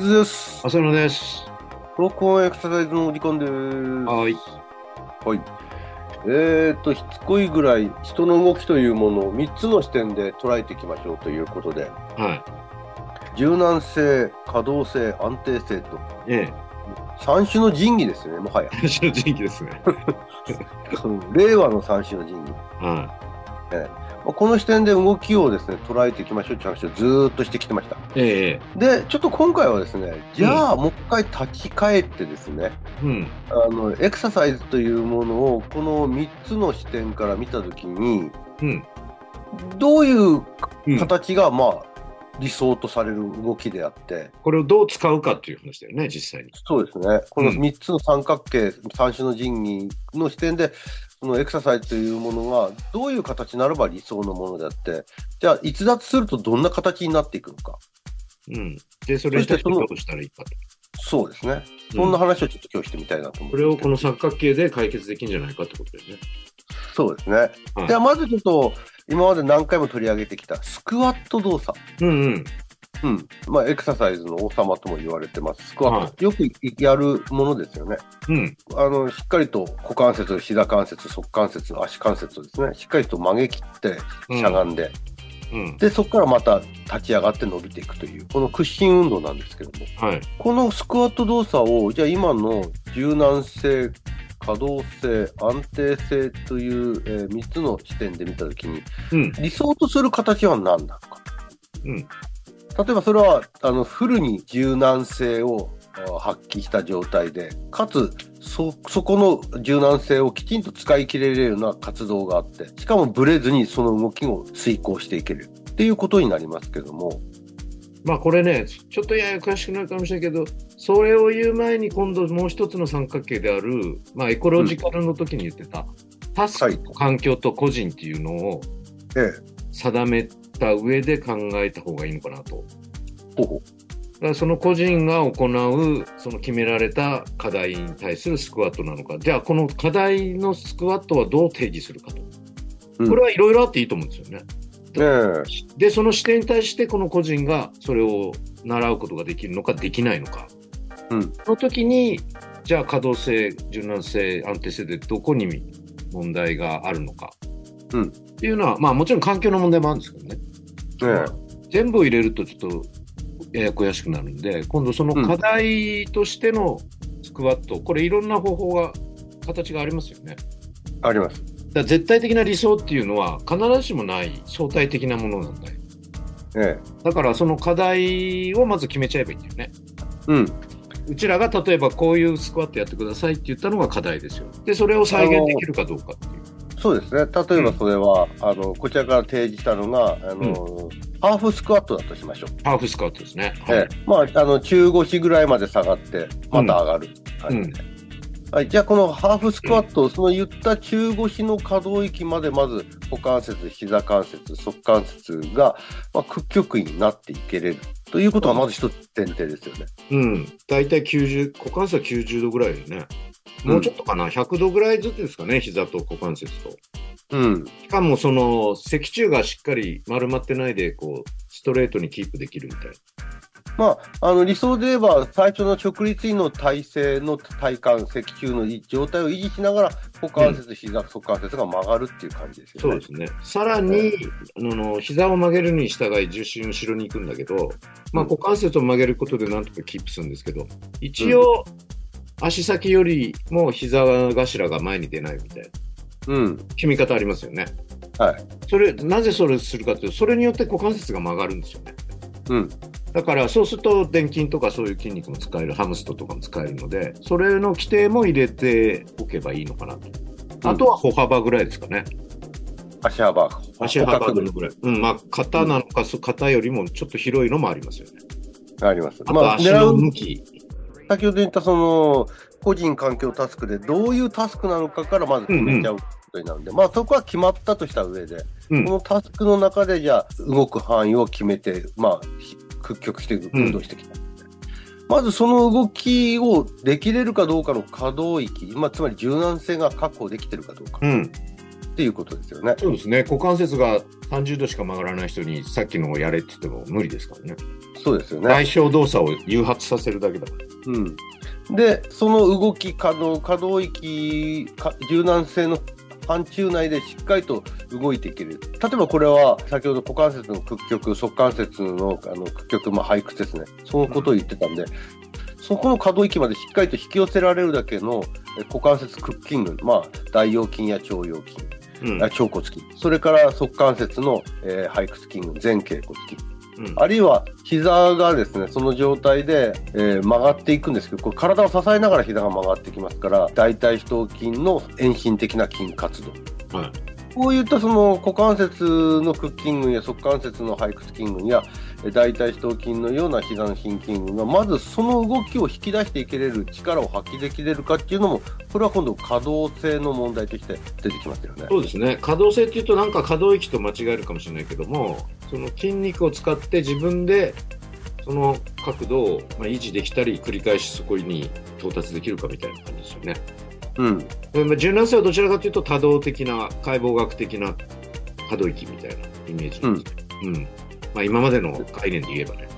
ズです。浅野です。録音エクササイズのお時間です。はい。はい。えーと、しつこいぐらい人の動きというものを3つの視点で捉えていきましょうということで、は柔軟性、可動性、安定性と、い。え三種の神器ですよね、もはや。え。私の人気ですね。令和の三種の神器。はまあこの視点で動きをですね、捉えていきましょうという話をずーっとしてきてました。い。ええ。で、ちょっと今回はですね、じゃあもう一回立ち返ってですね、うん。あのエクササイズというものをこの3つの視点から見たときにうん。どういううん形が、まあ理想とされる動きであってこれをどう使うかっていう話だよね、実際に。そうですねこのうん3つの三角形、三種の神器の視点でそのエクササイズというものがどういう形になれば理想のものであってじゃあ逸脱するとどんな形になっていくのかうん。で、それに対してどうしたらいいかと。そうですねそんな話をちょっと今日してみたいなと思ってこれをこの三角形で解決できるんじゃないかってことだよね。そうですね、はいじゃあまずちょっと今まで何回も取り上げてきたスクワット動作うんうん。うん。まあ、エクササイズの王様とも言われてます。スクワット。はよくやるものですよね。うん。あの、しっかりと股関節、膝関節、側関節、足関節をですね、しっかりと曲げ切って、うんしゃがんで、うん。で、そこからまた立ち上がって伸びていくという、この屈伸運動なんですけども、はい。このスクワット動作を、じゃあ今の柔軟性、可動性、安定性という、え3つの視点で見たときに、うん。理想とする形は何なのか。うん。例えばそれはあのフルに柔軟性をあ発揮した状態でかつそそこの柔軟性をきちんと使い切れるような活動があってしかもブレずにその動きを遂行していける。っていうことになりますけども。まあこれね、ちょっとやや詳しくなるかもしれないけど、それを言う前に今度もう一つの三角形である、まあエコロジカルの時に言ってた、タスはい。ク、環境と個人っていうのをえ。定めた上で考えた方がいいのかなと。だからその個人が行うその決められた課題に対するスクワットなのか、じゃあこの課題のスクワットはどう定義するかと。うんこれはいろいろあっていいと思うんですよね。うえで、その視点に対してこの個人がそれを習うことができるのかできないのか。うんその時に、じゃあ可動性、柔軟性、安定性でどこに問題があるのか。うんっていうのは、まあもちろん環境の問題もあるんですけどね。え全部を入れるとちょっとややこやしくなるんで、今度その課題としてのスクワット、これいろんな方法が、形がありますよね。えありますだ絶対的な理想っていうのは必ずしもない相対的なものなんだよ。えだからその課題をまず決めちゃえばいいんだよね。えうんうちらが例えばこういうスクワットやってくださいって言ったのが課題ですよ。で、それを再現できるかどうかっていう。そうですね。例えばそれは、あのこちらから提示したのがあの、ハーフスクワットだとしましょう。ハーフスクワットですね。ええ。まあ、あの中腰ぐらいまで下がって、また上がる感じで、はい、じゃあ、このハーフスクワット、その言った中腰の可動域まで、まず股関節、膝関節、側関節が、まあ、屈曲位になっていけれるということが、まず一つ前提ですよね。うん。大体90、股関節は90度ぐらいでね。もうちょっとかな、100度ぐらいずつですかね、膝と股関節と。うん、しかもその脊柱がしっかり丸まってないで、こう、ストレートにキープできるみたいな。まあ、あの理想で言えば、最初の直立位の体勢の体幹、脊柱の状態を維持しながら、股関節、膝、側関節が曲がるっていう感じですよね。そうですね。さらに、あの、膝を曲げるに従い重心後ろに行くんだけど、まあ、うん股関節を曲げることでなんとかキープするんですけど、一応、足先よりも膝頭が前に出ないみたいなうん、決め方ありますよね。はい。それ、なぜそれするかというと、それによって股関節が曲がるんですよね。うん、だから、そうすると、電筋とかそういう筋肉も使える、ハムストとかも使えるので、それの規定も入れておけばいいのかなと。あとは歩幅ぐらいですかね。足幅、足幅ぐらい。うん、まあ、肩なのか、そ肩よりもちょっと広いのもありますよね。あります。あと、足の向き。先ほど言ったその個人環境タスクでどういうタスクなのかからまず決めちゃうことになるんで、まあそこは決まったとした上で、うんこのタスクの中でじゃあ動く範囲を決めて、まあひ屈曲して運動してきた。まずその動きをできれるかどうかの可動域、まあ、つまり柔軟性が確保できてるかどうかうん。ていうことですよね。そうですね。股関節が30度しか曲がらない人にさっきのをやれって言っても無理ですからね。そうですよね。対象動作を誘発させるだけだから。うん。で、その動き、可能、可動域、か柔軟性の範疇内でしっかりと動いていける。例えばこれは、先ほど股関節の屈曲、側関節のあの屈曲、まあ、背屈ですね。そのことを言ってたんで、そこの可動域までしっかりと引き寄せられるだけのえ股関節屈筋群、まあ、大腰筋や腸腰筋、うんあ腸骨筋、それから側関節の、えー背屈筋群、前傾骨筋。うんあるいは膝がですね、その状態で、えー曲がっていくんですけど、これ体を支えながら膝が曲がってきますから、大腿四頭筋の遠心的な筋活動。はいこういったその股関節の屈筋群や側関節の背屈筋群や大腿四頭筋のような膝の筋筋群がまずその動きを引き出していけれる力を発揮できれるかっていうのもこれは今度可動性の問題として出てきますよね。そうですね。可動性っていうとなんか可動域と間違えるかもしれないけども、その筋肉を使って自分でその角度を維持できたり、繰り返しそこに到達できるかみたいな感じですよね。うん、柔軟性はどちらかというと多動的な解剖学的な可動域みたいなイメージなんですね。うんまあ、今までの概念で言えばね。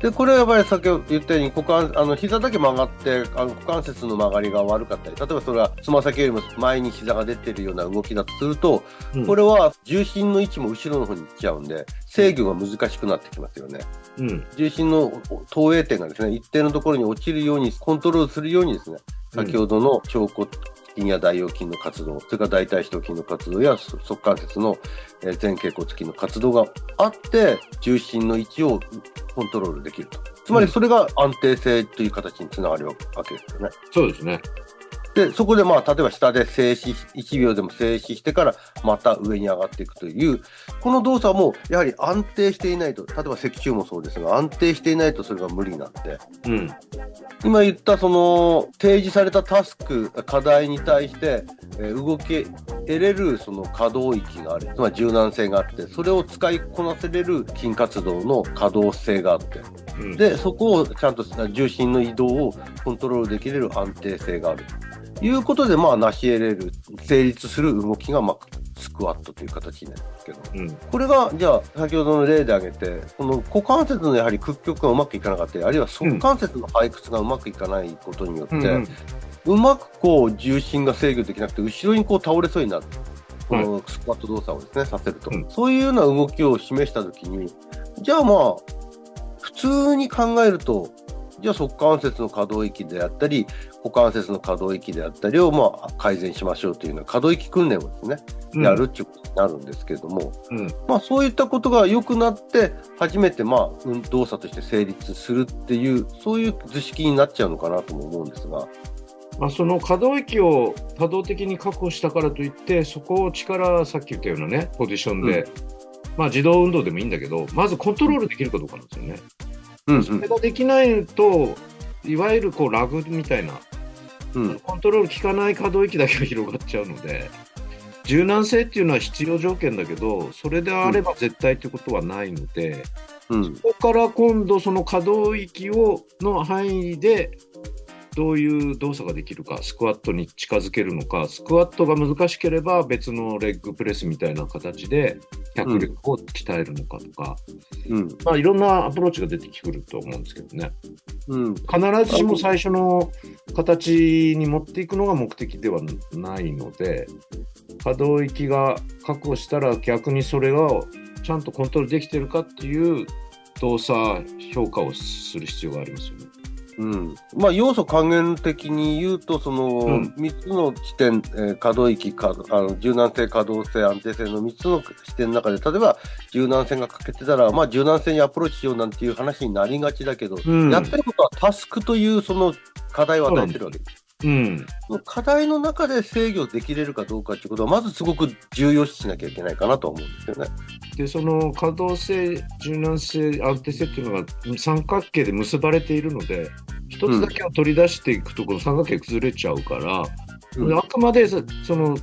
でこれはやっぱり先ほど言ったように股関あの膝だけ曲がってあの股関節の曲がりが悪かったり例えばそれはつま先よりも前に膝が出てるような動きだとすると、うんこれは重心の位置も後ろの方に行っちゃうんで制御が難しくなってきますよね。うん重心の投影点がですね一定のところに落ちるようにコントロールするようにですね先ほどの腸骨筋や大腰筋の活動、それから大腿四頭筋の活動やそ側関節のえー前傾骨筋の活動があって、重心の位置をコントロールできると。つまりそれが安定性という形につながるわけですよね。そうですね。で、そこでまあ、例えば下で静止、1秒でも静止してからまた上に上がっていくという、この動作もやはり安定していないと、例えば脊柱もそうですが、安定していないとそれが無理なんで、うん。今言ったその提示されたタスク、課題に対して、えー動き得れるその可動域がある、つまり柔軟性があって、それを使いこなせれる筋活動の可動性があって、うん、で、そこをちゃんと重心の移動をコントロールできれる安定性がある。ということで、まあ、成し得れる、成立する動きが、まあ、スクワットという形になるんですけど。うん。これが、じゃあ、先ほどの例で挙げて、この股関節のやはり屈曲がうまくいかなかったり、あるいは側関節の背屈がうまくいかないことによって、うんうまくこう重心が制御できなくて、後ろにこう倒れそうになる。このスクワット動作をですね、させると。うんそういうような動きを示したときに、じゃあまあ、普通に考えると、じゃあ側関節の可動域であったり、股関節の可動域であったりをまあ改善しましょうというような可動域訓練をですね、うんやるっていうことになるんですけれども、うん。まあそういったことが良くなって、初めてまあ運動作として成立するっていう、そういう図式になっちゃうのかなとも思うんですが。まあ、その可動域を多動的に確保したからといって、そこを力、さっき言ったようなね、ポジションで、まあ自動運動でもいいんだけど、まずコントロールできるかどうかなんですよね。うんそれができないと、いわゆるこうラグみたいな、うん。うん。コントロール効かない可動域だけが広がっちゃうので、柔軟性っていうのは必要条件だけど、それであれば絶対ということはないので、うん。ここから今度その可動域をの範囲でどういう動作ができるか、スクワットに近づけるのか、スクワットが難しければ別のレッグプレスみたいな形で脚力を鍛えるのかとか、うん。まあいろんなアプローチが出てくると思うんですけどね。うん。必ずしも最初の形に持っていくのが目的ではないので、可動域が確保したら逆にそれをちゃんとコントロールできてるかっていう動作評価をする必要がありますよね。うん、まあ要素還元的に言うと、そのうん。3つの地点、えー可動域かあの、柔軟性、可動性、安定性の3つの視点の中で、例えば柔軟性が欠けてたら、まあ、柔軟性にアプローチしようなんていう話になりがちだけど、うん。やってることはタスクというその課題を与えてるわけ。です。うん。課題の中で制御できれるかどうかということは、まずすごく重要視しなきゃいけないかなと思うんですよね。で、その可動性、柔軟性、安定性っていうのが三角形で結ばれているので、一つだけを取り出していくと、この三角形崩れちゃうから、うんあくまでそその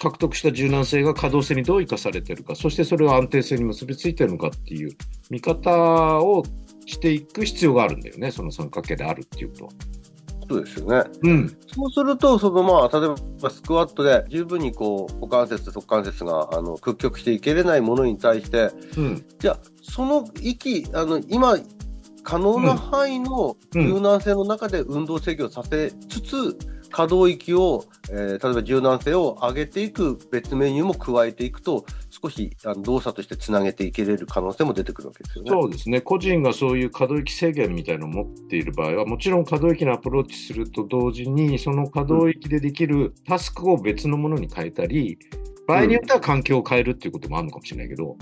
獲得した柔軟性が可動性にどう生かされてるか、そしてそれを安定性に結びついてるのかっていう見方をしていく必要があるんだよね、その三角形であるっていうことは。そうですよね。うん。そうすると、そのまあ、例えばスクワットで十分にこう、股関節、側関節が、あの、屈曲していけれないものに対して、うん。じゃあ、その息、あの、今、可能な範囲のうん柔軟性の中で運動制御させつつ、可動域を、えー例えば柔軟性を上げていく別メニューも加えていくと、少しあの動作としてつなげていけれる可能性も出てくるわけですよね。そうですね。個人がそういう可動域制限みたいなのを持っている場合は、もちろん可動域にアプローチすると同時に、その可動域でできるタスクを別のものに変えたり、場合によっては環境を変えるっていうこともあるのかもしれないけど、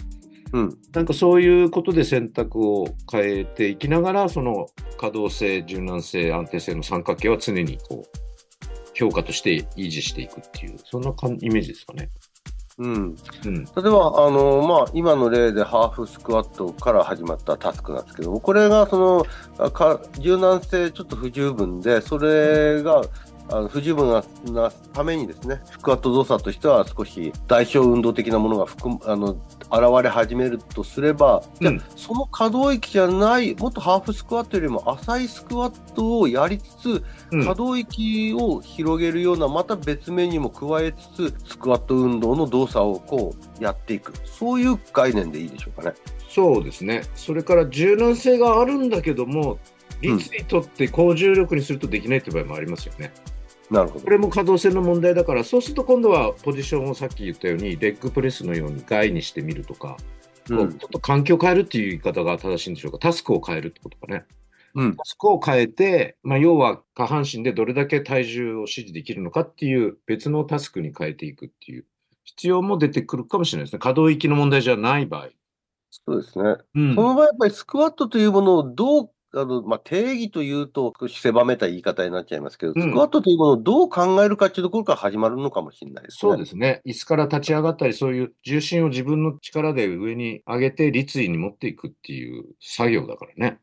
うん。なんかそういうことで選択を変えていきながら、その可動性、柔軟性、安定性の三角形は常にこう評価として維持していくっていう、そんなかんイメージですかね。うん。うん。例えば、あの、まあ、今の例でハーフスクワットから始まったタスクなんですけども、これがその、あか柔軟性ちょっと不十分で、それが、あの不十分ななためにですね、スクワット動作としては少し代償運動的なものが含むあの現れ始めるとすれば、じゃあうんその可動域じゃない、もっとハーフスクワットよりも浅いスクワットをやりつつ、うん可動域を広げるような、また別メニューも加えつつ、スクワット運動の動作をこうやっていく、そういう概念でいいでしょうかね。そうですね。それから柔軟性があるんだけども、うん率にとって高重力にするとできないっていう場合もありますよね。なるほどこ。れも可動性の問題だから、そうすると今度はポジションをさっき言ったように、レッグプレスのように外にしてみるとか、うんちょっと環境を変えるっていう言い方が正しいんでしょうか、タスクを変えるってことかね。うんタスクを変えて、まあ、要は下半身でどれだけ体重を指示できるのかっていう別のタスクに変えていくっていう必要も出てくるかもしれないですね。可動域の問題じゃない場合。そうですね。うんその場合、やっぱりスクワットというものをどう、あのまあ、定義というと、少し狭めた言い方になっちゃいますけど、うんスクワットというものをどう考えるかというところから始まるのかもしれないですね。そうですね。椅子から立ち上がったり、そういう重心を自分の力で上に上げて立位に持っていくっていう作業だからね。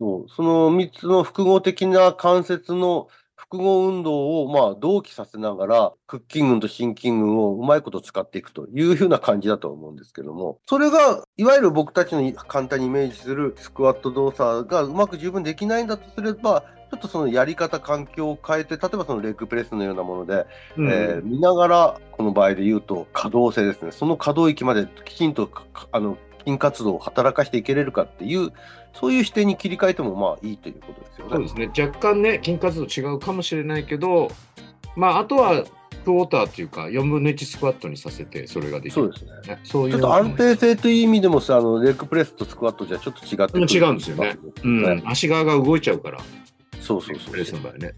そうその3つの複合的な関節の複合運動をまあ同期させながら、屈筋群と心筋群をうまいこと使っていくというふうな感じだと思うんですけども、それがいわゆる僕たちの簡単にイメージするスクワット動作がうまく十分できないんだとすれば、ちょっとそのやり方、環境を変えて、例えばそのレッグプレスのようなもので、うんえー見ながら、この場合で言うと可動性ですね。その可動域まできちんとかあの筋活動を働かしていけれるかっていう、そういう視点に切り替えてもまあいいということですよね。そうですね。若干ね、筋活動違うかもしれないけど、まあ、あとはクォーターっていうか、4分の1スクワットにさせて、それができる。そうですね。ね。そういうちょっと安定性という意味でもさ、あのレッグプレスとスクワットじゃちょっと違って違うんですよね。うん、足側が動いちゃうから、そうそうそうプレスの場合ね。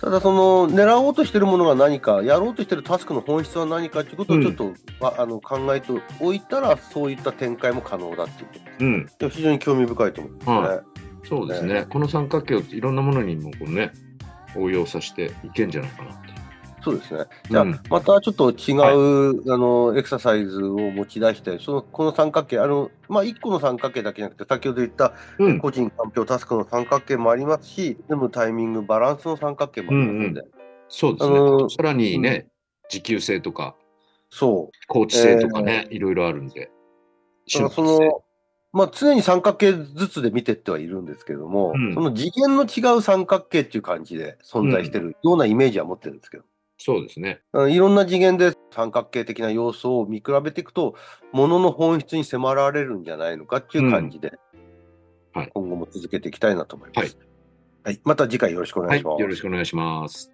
ただその狙おうとしてるものが何か、やろうとしてるタスクの本質は何かということをちょっと、まああの考えておいたら、そういった展開も可能だっていうことうん、で非常に興味深いと思いますね。はそうですね。この三角形をいろんなものにもこうね、応用させていけんじゃないかなっていう。そうですね。じゃあ、うんまたちょっと違う、あの、エクササイズを持ち出して、その、この三角形、あの、まあ、一個の三角形だけじゃなくて、先ほど言ったうん、個人環境タスクの三角形もありますし、でもタイミング、バランスの三角形もありますので、そうですね。あのーさらにね、持久性とか、そう。コーチ性とかね、いろいろあるんで。だからその、まあ、常に三角形ずつで見てってはいるんですけども、うん。その次元の違う三角形っていう感じで存在してるようなイメージは持ってるんですけど、そうですね。いろんな次元で三角形的な要素を見比べていくと、ものの本質に迫られるんじゃないのかっていう感じで、はい今後も続けていきたいなと思います。はい。また次回よろしくお願はいいします。。よろしくお願いします。